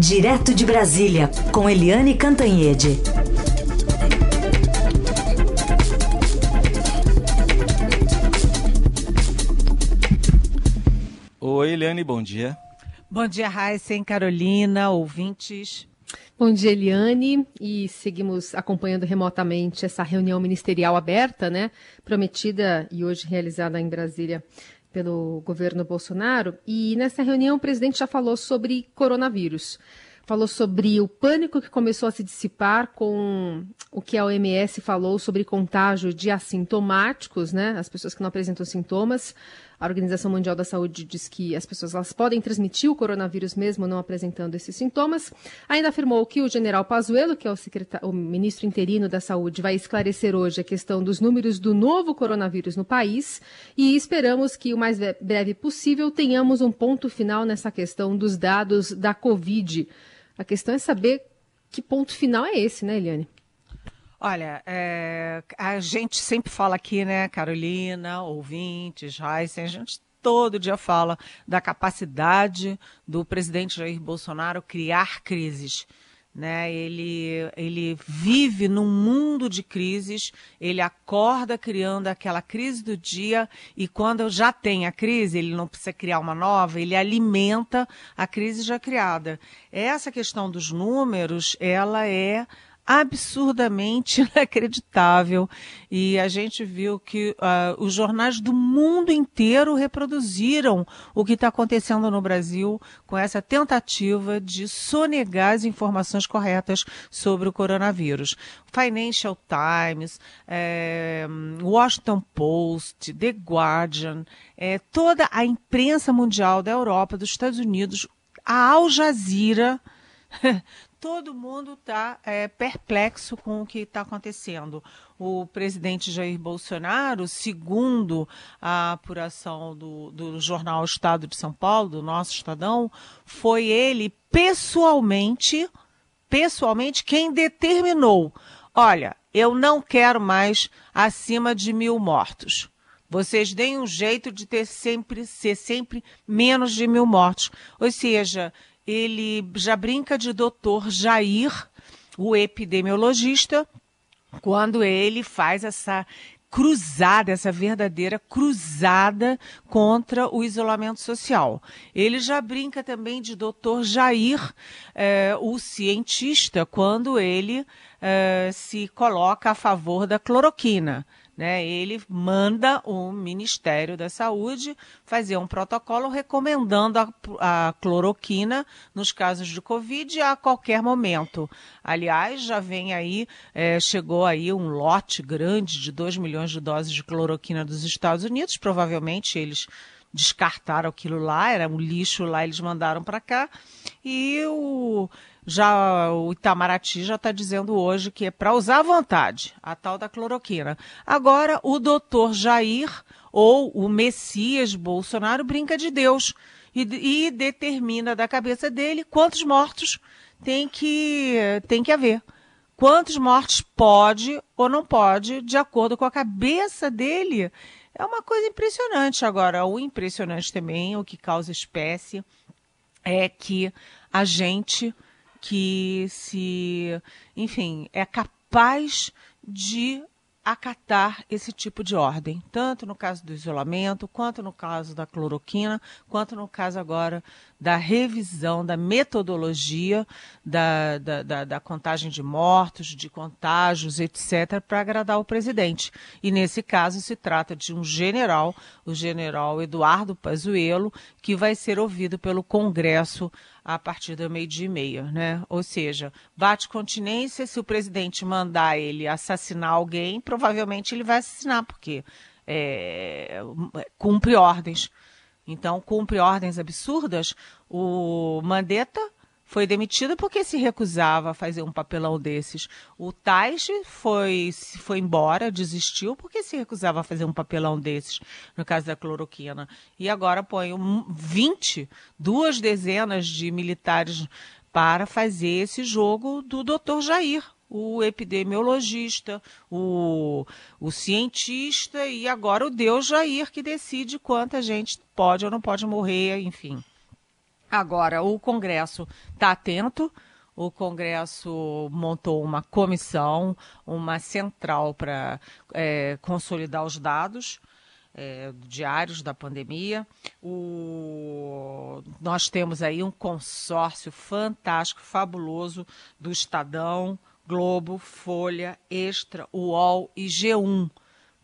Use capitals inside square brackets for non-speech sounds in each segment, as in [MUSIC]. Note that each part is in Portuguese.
Direto de Brasília, com Eliane Cantanhede. Oi, Eliane, bom dia. Bom dia, Raíssen, Carolina, ouvintes. Bom dia, Eliane. E seguimos acompanhando remotamente essa reunião ministerial aberta, né? Prometida e hoje realizada em Brasília pelo governo Bolsonaro. E nessa reunião o presidente já falou sobre coronavírus. Falou sobre o pânico que começou a se dissipar com o que a OMS falou sobre contágio de assintomáticos, né? As pessoas que não apresentam sintomas. A Organização Mundial da Saúde diz que as pessoas elas podem transmitir o coronavírus mesmo não apresentando esses sintomas. Ainda afirmou que o general Pazuello, que é o, o ministro interino da Saúde, vai esclarecer hoje a questão dos números do novo coronavírus no país e esperamos que o mais breve possível tenhamos um ponto final nessa questão dos dados da Covid. A questão é saber que ponto final é esse, né, Eliane? Olha, é, a gente sempre fala aqui, né, Carolina, ouvintes, Heisen, a gente todo dia fala da capacidade do presidente Jair Bolsonaro criar crises. Né? Ele, ele vive num mundo de crises, ele acorda criando aquela crise do dia e quando já tem a crise, ele não precisa criar uma nova, ele alimenta a crise já criada. Essa questão dos números, ela é absurdamente [LAUGHS] inacreditável. E a gente viu que uh, os jornais do mundo inteiro reproduziram o que está acontecendo no Brasil com essa tentativa de sonegar as informações corretas sobre o coronavírus. Financial Times, é, Washington Post, The Guardian, é, toda a imprensa mundial da Europa, dos Estados Unidos, a Al Jazeera [LAUGHS] todo mundo está é, perplexo com o que está acontecendo. O presidente Jair Bolsonaro, segundo a apuração do, do jornal Estado de São Paulo, do nosso Estadão, foi ele pessoalmente, pessoalmente, quem determinou: olha, eu não quero mais acima de mil mortos. Vocês deem um jeito de ter sempre, ser sempre menos de mil mortos. Ou seja, ele já brinca de doutor Jair, o epidemiologista, quando ele faz essa cruzada, essa verdadeira cruzada contra o isolamento social. Ele já brinca também de doutor Jair, eh, o cientista, quando ele eh, se coloca a favor da cloroquina. Né? Ele manda o Ministério da Saúde fazer um protocolo recomendando a, a, cloroquina nos casos de Covid a qualquer momento. Aliás, já vem aí, é, chegou aí um lote grande de 2 milhões de doses de cloroquina dos Estados Unidos, provavelmente eles descartaram aquilo lá, era um lixo lá, eles mandaram para cá. E o, já o Itamaraty já está dizendo hoje que é para usar à vontade a tal da cloroquina. Agora, o doutor Jair ou o Messias Bolsonaro brinca de Deus e, e determina da cabeça dele quantos mortos tem que, tem que haver. Quantos mortos pode ou não pode, de acordo com a cabeça dele. É uma coisa impressionante. Agora, o impressionante também, o que causa espécie, é que a gente que se, enfim, é capaz de acatar esse tipo de ordem, tanto no caso do isolamento, quanto no caso da cloroquina, quanto no caso agora da revisão da metodologia da, da, da, da contagem de mortos, de contágios, etc., para agradar o presidente. E nesse caso se trata de um general, o general Eduardo Pazuello, que vai ser ouvido pelo Congresso a partir do meio-dia e meia, né? Ou seja, bate continência, se o presidente mandar ele assassinar alguém, provavelmente ele vai assassinar, porque é, cumpre ordens. Então, cumpre ordens absurdas. O Mandetta foi demitido porque se recusava a fazer um papelão desses. O Taixe foi, foi embora, desistiu porque se recusava a fazer um papelão desses, no caso da cloroquina. E agora põe 20, duas dezenas de militares para fazer esse jogo do doutor Jair, o epidemiologista, o, o cientista e agora o Deus Jair que decide quanta gente pode ou não pode morrer, enfim. Agora, o Congresso está atento, o Congresso montou uma comissão, uma central para é, consolidar os dados é, diários da pandemia. O... Nós temos aí um consórcio fantástico, fabuloso do Estadão, Globo, Folha, Extra, UOL e G1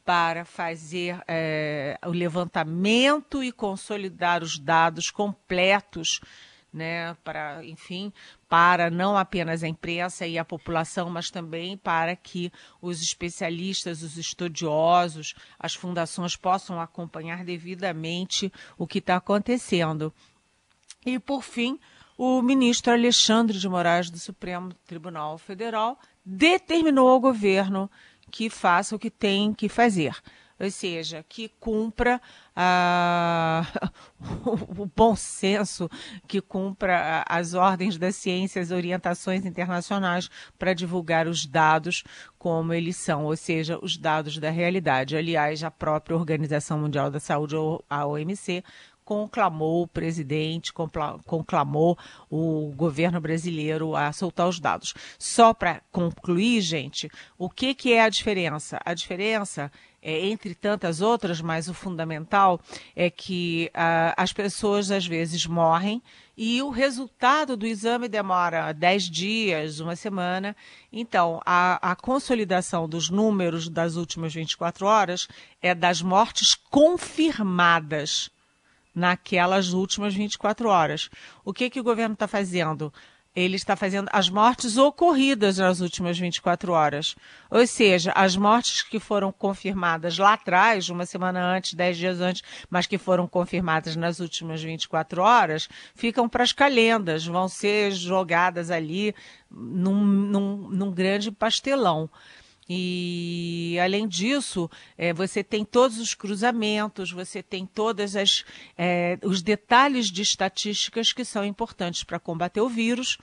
para fazer é, o levantamento e consolidar os dados completos, né, para, enfim, para não apenas a imprensa e a população, mas também para que os especialistas, os estudiosos, as fundações possam acompanhar devidamente o que está acontecendo. E, por fim, o ministro Alexandre de Moraes do Supremo Tribunal Federal determinou ao governo que faça o que tem que fazer, ou seja, que cumpra ah, [LAUGHS] o bom senso, que cumpra as ordens da ciência, as orientações internacionais para divulgar os dados como eles são, ou seja, os dados da realidade. Aliás, a própria Organização Mundial da Saúde, a OMC, conclamou o presidente, conclamou o governo brasileiro a soltar os dados. Só para concluir, gente, o que, que é a diferença? A diferença é, entre tantas outras, mas o fundamental é que uh, as pessoas às vezes morrem e o resultado do exame demora 10 dias, uma semana. Então, a, a consolidação dos números das últimas 24 horas é das mortes confirmadas naquelas últimas 24 horas. O que, que o governo está fazendo? Ele está fazendo as mortes ocorridas nas últimas 24 horas. Ou seja, as mortes que foram confirmadas lá atrás, uma semana antes, dez dias antes, mas que foram confirmadas nas últimas 24 horas, ficam para as calendas, vão ser jogadas ali num, num, num grande pastelão. E além disso, é, você tem todos os cruzamentos, você tem todos é, os detalhes de estatísticas que são importantes para combater o vírus,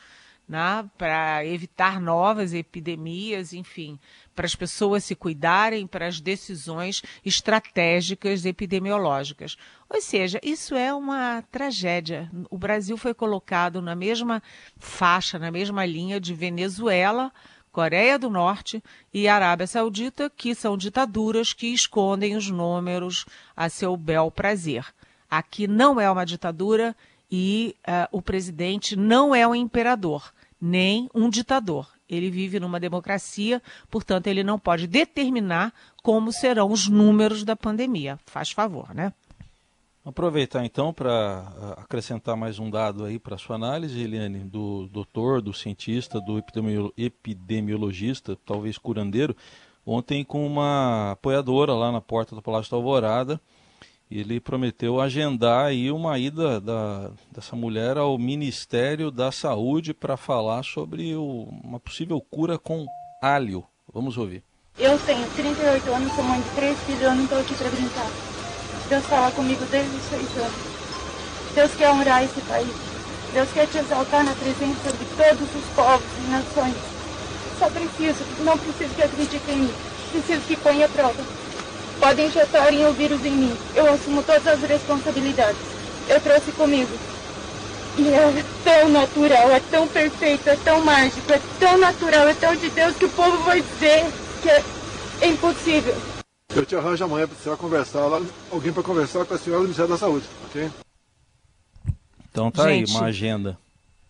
né, para evitar novas epidemias, enfim, para as pessoas se cuidarem, para as decisões estratégicas epidemiológicas. Ou seja, isso é uma tragédia. O Brasil foi colocado na mesma faixa, na mesma linha de Venezuela Coreia do Norte e Arábia Saudita, que são ditaduras que escondem os números a seu bel prazer. Aqui não é uma ditadura e uh, o presidente não é um imperador, nem um ditador. Ele vive numa democracia, portanto, ele não pode determinar como serão os números da pandemia. Faz favor, né? Aproveitar então para acrescentar mais um dado aí para sua análise, Eliane, do doutor, do cientista, do epidemiologista, talvez curandeiro, ontem com uma apoiadora lá na porta do Palácio da Alvorada, ele prometeu agendar aí uma ida da, dessa mulher ao Ministério da Saúde para falar sobre o, uma possível cura com alho. Vamos ouvir. Eu tenho 38 anos, sou mãe de três filhos, eu não estou aqui para brincar. Deus fala comigo desde os seis anos. Deus quer honrar esse país. Deus quer te exaltar na presença de todos os povos e nações. Só preciso, não preciso que acredite em mim. Preciso que ponha prova. Podem injetarem o vírus em mim. Eu assumo todas as responsabilidades. Eu trouxe comigo. E é tão natural, é tão perfeito, é tão mágico, é tão natural, é tão de Deus que o povo vai dizer que é impossível. Eu te arranjo amanhã para você conversar lá, alguém para conversar com a senhora do Ministério da Saúde, ok? Então tá Gente, aí, uma agenda.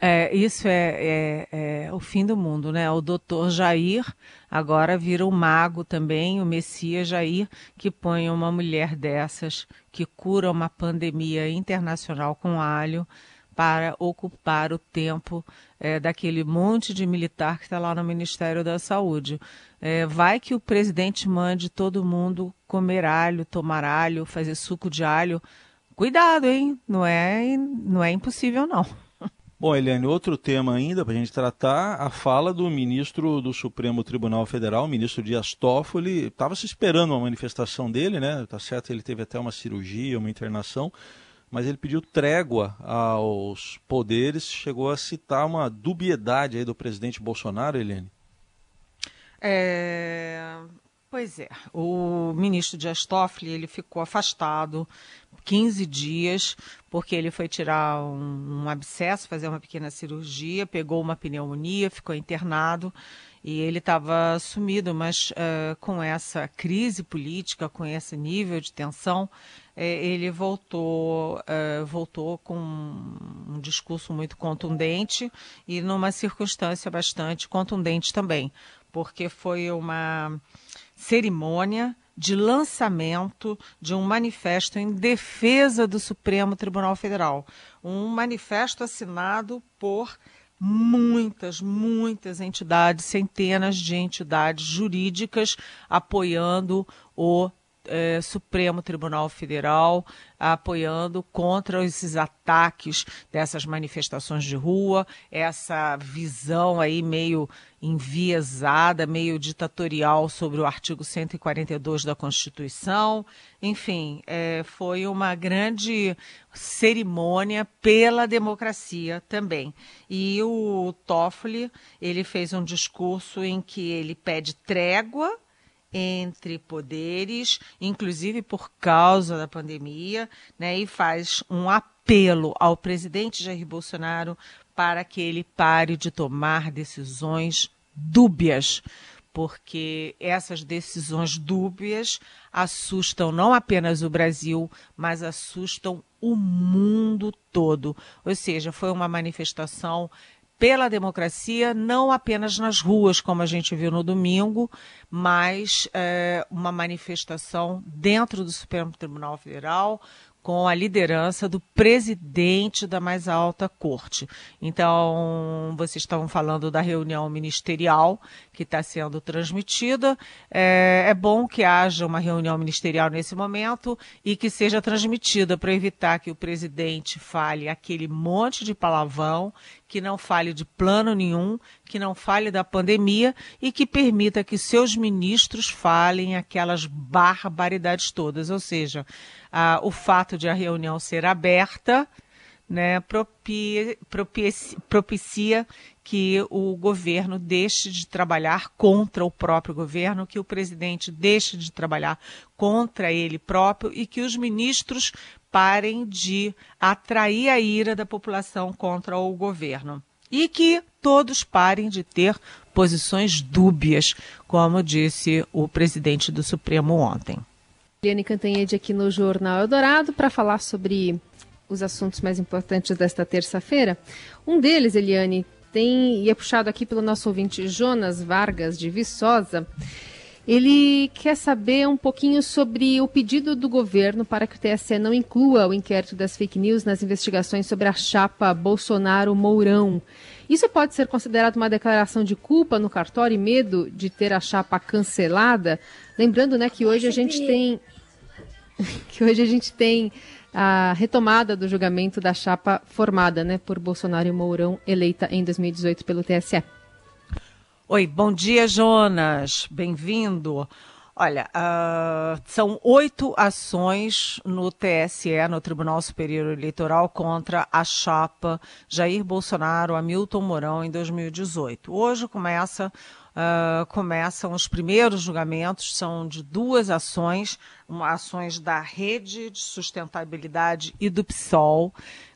É, isso é, é, é, o fim do mundo, né? O doutor Jair agora vira o mago também, o Messias Jair, que põe uma mulher dessas, que cura uma pandemia internacional com alho, para ocupar o tempo é, daquele monte de militar que está lá no Ministério da Saúde. É, vai que o presidente mande todo mundo comer alho, tomar alho, fazer suco de alho. Cuidado, hein? Não é, não é impossível, não. Bom, Eliane, outro tema ainda para a gente tratar, a fala do ministro do Supremo Tribunal Federal, o ministro Dias Toffoli, estava se esperando uma manifestação dele, né? Tá certo, ele teve até uma cirurgia, uma internação, mas ele pediu trégua aos poderes, chegou a citar uma dubiedade aí do presidente Bolsonaro, Helene. É... Pois é, o ministro Dias Toffoli, ele ficou afastado 15 dias, porque ele foi tirar um, um abscesso, fazer uma pequena cirurgia, pegou uma pneumonia, ficou internado e ele estava sumido, mas uh, com essa crise política, com esse nível de tensão, eh, ele voltou, uh, voltou com um discurso muito contundente e numa circunstância bastante contundente também, porque foi uma cerimônia de lançamento de um manifesto em defesa do Supremo Tribunal Federal. Um manifesto assinado por muitas, muitas entidades, centenas de entidades jurídicas apoiando o é, Supremo Tribunal Federal apoiando contra esses ataques dessas manifestações de rua, essa visão aí meio enviesada, meio ditatorial sobre o artigo 142 da Constituição. Enfim, é, foi uma grande cerimônia pela democracia também. E o Toffoli, ele fez um discurso em que ele pede trégua entre poderes, inclusive por causa da pandemia, né, e faz um apelo ao presidente Jair Bolsonaro para que ele pare de tomar decisões dúbias, porque essas decisões dúbias assustam não apenas o Brasil, mas assustam o mundo todo. Ou seja, foi uma manifestação pela democracia, não apenas nas ruas, como a gente viu no domingo, mas é, uma manifestação dentro do Supremo Tribunal Federal, com a liderança do presidente da mais alta corte. Então, vocês estavam falando da reunião ministerial que está sendo transmitida. É, é, bom que haja uma reunião ministerial nesse momento e que seja transmitida para evitar que o presidente fale aquele monte de palavrão, que não fale de plano nenhum, que não fale da pandemia e que permita que seus ministros falem aquelas barbaridades todas. Ou seja, o fato de a reunião ser aberta né, propicia, propicia que o governo deixe de trabalhar contra o próprio governo, que o presidente deixe de trabalhar contra ele próprio e que os ministros parem de atrair a ira da população contra o governo. E que todos parem de ter posições dúbias, como disse o presidente do Supremo ontem. Eliane Cantanhede aqui no Jornal Eldorado para falar sobre os assuntos mais importantes desta terça-feira. Um deles, Eliane, tem e é puxado aqui pelo nosso ouvinte Jonas Vargas de Viçosa. Ele quer saber um pouquinho sobre o pedido do governo para que o TSE não inclua o inquérito das fake news nas investigações sobre a chapa Bolsonaro-Mourão. Isso pode ser considerado uma declaração de culpa no cartório e medo de ter a chapa cancelada? Lembrando né, que hoje a gente tem [LAUGHS] que hoje a gente tem a retomada do julgamento da chapa formada né, por Bolsonaro e Mourão, eleita em 2018 pelo TSE. Oi, bom dia, Jonas. Bem-vindo. Olha, uh, são oito ações no TSE, no Tribunal Superior Eleitoral, contra a chapa Jair Bolsonaro, Hamilton Mourão, em 2018. Hoje começa uh, começam os primeiros julgamentos, são de duas ações, uma, ações da Rede de Sustentabilidade e do PSOL,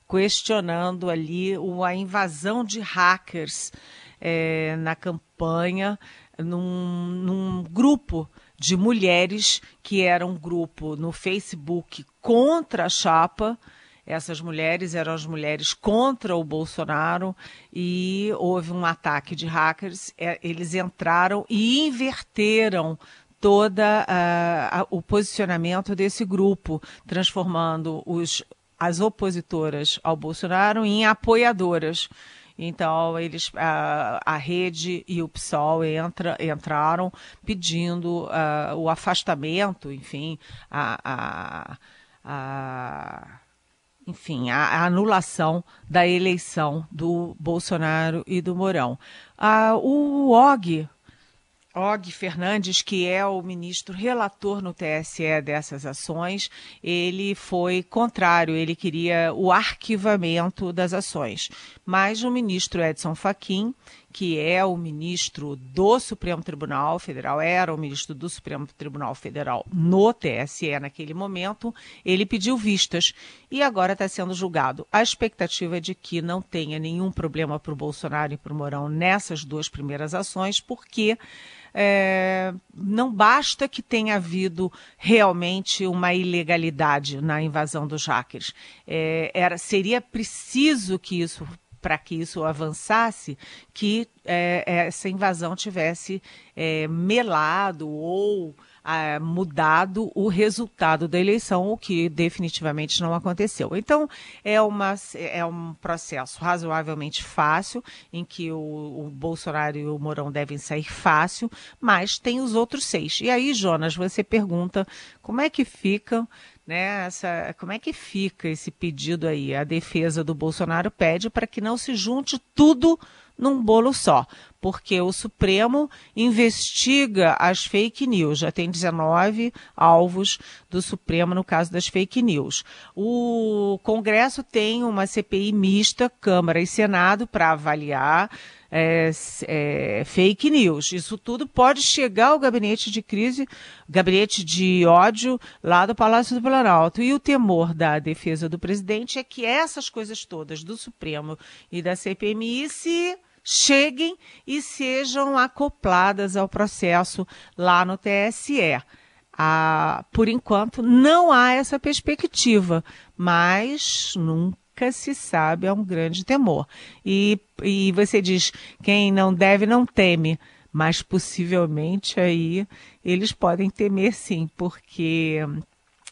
questionando ali a invasão de hackers é, na campanha, num, num grupo de mulheres que era um grupo no Facebook contra a chapa, essas mulheres eram as mulheres contra o Bolsonaro e houve um ataque de hackers. É, eles entraram e inverteram toda o posicionamento desse grupo, transformando os, as opositoras ao Bolsonaro em apoiadoras. Então, eles, a, a rede e o PSOL entra, entraram pedindo uh, o afastamento, enfim, a, a, a enfim, a, a, anulação da eleição do Bolsonaro e do Mourão. Ah, o OG, Og Fernandes, que é o ministro relator no TSE dessas ações, ele foi contrário, ele queria o arquivamento das ações. Mas o ministro Edson Fachin, que é o ministro do Supremo Tribunal Federal, era o ministro do Supremo Tribunal Federal no TSE naquele momento, ele pediu vistas e agora está sendo julgado. A expectativa é de que não tenha nenhum problema para o Bolsonaro e para o Mourão nessas duas primeiras ações, porque é, não basta que tenha havido realmente uma ilegalidade na invasão dos hackers. É, era, seria preciso que isso para que isso avançasse, que é, essa invasão tivesse é, melado ou ah, mudado o resultado da eleição, o que definitivamente não aconteceu. Então, é, uma, é um processo razoavelmente fácil, em que o, o Bolsonaro e o Mourão devem sair fácil, mas tem os outros seis. E aí, Jonas, você pergunta como é que ficam né, essa, como é que fica esse pedido aí? A defesa do Bolsonaro pede para que não se junte tudo num bolo só, porque o Supremo investiga as fake news, já tem 19 alvos do Supremo no caso das fake news. O Congresso tem uma CPI mista, Câmara e Senado, para avaliar é, é, fake news. Isso tudo pode chegar ao gabinete de crise, gabinete de ódio lá do Palácio do Planalto. E o temor da defesa do presidente é que essas coisas todas do Supremo e da CPMI se cheguem e sejam acopladas ao processo lá no TSE. Ah, por enquanto, não há essa perspectiva, mas nunca se sabe, é um grande temor. E, e você diz: quem não deve, não teme. Mas possivelmente aí eles podem temer sim, porque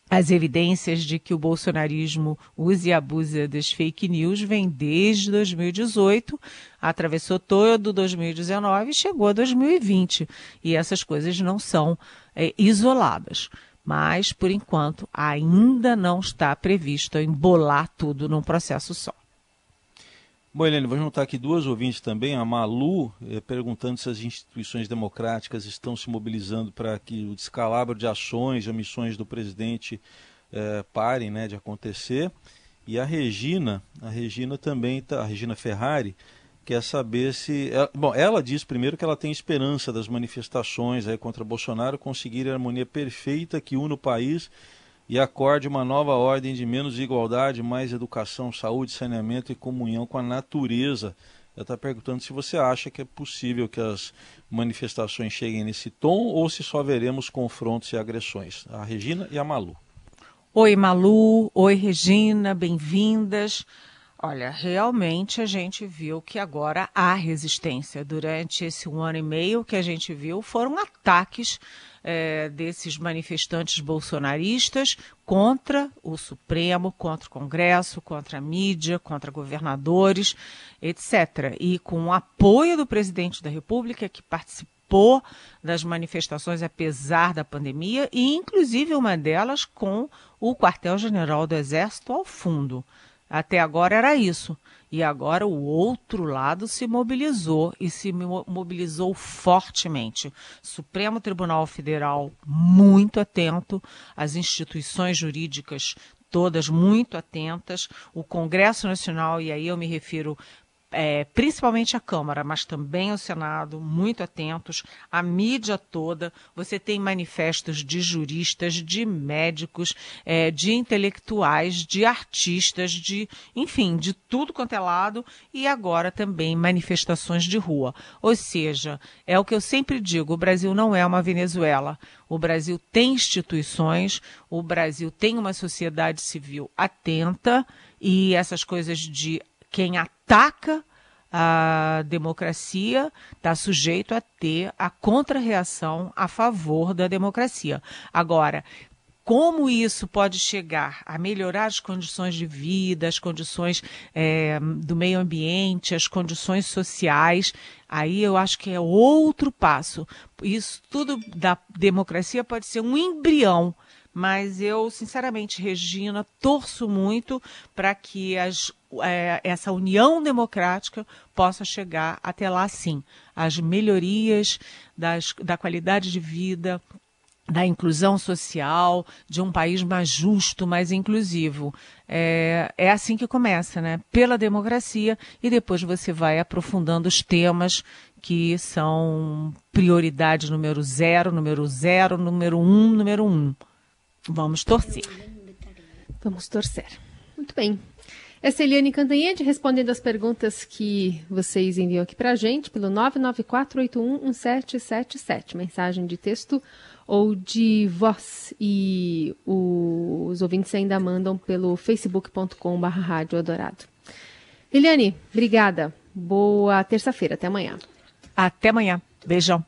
as evidências de que o bolsonarismo usa e abusa das fake news vem desde 2018, atravessou todo 2019 e chegou a 2020. E essas coisas não são é, isoladas. Mas, por enquanto, ainda não está previsto embolar tudo num processo só. Bom, Helene, vou juntar aqui duas ouvintes também. A Malu eh, perguntando se as instituições democráticas estão se mobilizando para que o descalabro de ações e omissões do presidente eh, parem né, de acontecer. E a Regina, a Regina também, tá, a Regina Ferrari, quer saber se. Bom, ela diz primeiro que ela tem esperança das manifestações aí contra Bolsonaro conseguirem a harmonia perfeita que une o país e acorde uma nova ordem de menos igualdade, mais educação, saúde, saneamento e comunhão com a natureza. Ela está perguntando se você acha que é possível que as manifestações cheguem nesse tom ou se só veremos confrontos e agressões. A Regina e a Malu. Oi, Malu. Oi, Regina. Bem-vindas. Olha, realmente a gente viu que agora há resistência. Durante esse um ano e meio que a gente viu foram ataques é, desses manifestantes bolsonaristas contra o Supremo, contra o Congresso, contra a mídia, contra governadores, etc. E com o apoio do presidente da República, que participou das manifestações apesar da pandemia, e inclusive uma delas com o quartel-general do Exército ao fundo. Até agora era isso. E agora o outro lado se mobilizou e se mobilizou fortemente. Supremo Tribunal Federal muito atento, as instituições jurídicas todas muito atentas, o Congresso Nacional, e aí eu me refiro é, principalmente a Câmara, mas também o Senado, muito atentos, a mídia toda. Você tem manifestos de juristas, de médicos, é, de intelectuais, de artistas, de, enfim, de tudo quanto é lado, e agora também manifestações de rua. Ou seja, é o que eu sempre digo: o Brasil não é uma Venezuela. O Brasil tem instituições, o Brasil tem uma sociedade civil atenta e essas coisas de quem ataca a democracia está sujeito a ter a contrarreação a favor da democracia. Agora, como isso pode chegar a melhorar as condições de vida, as condições é, do meio ambiente, as condições sociais, aí eu acho que é outro passo. Isso tudo da democracia pode ser um embrião mas eu, sinceramente, Regina, torço muito para que as, é, essa união democrática possa chegar até lá, sim. As melhorias das, da qualidade de vida, da inclusão social, de um país mais justo, mais inclusivo. É, é assim que começa, né? Pela democracia e depois você vai aprofundando os temas que são prioridade número zero, número zero, número um, número um. Vamos torcer. Vamos torcer. Muito bem. Essa é Eliane Cantanhede respondendo as perguntas que vocês enviam aqui para a gente pelo 994811777. Mensagem de texto ou de voz. E os ouvintes ainda mandam pelo facebook.com.br Rádio Adorado. Eliane, obrigada. Boa terça-feira. Até amanhã. Até amanhã. Beijão.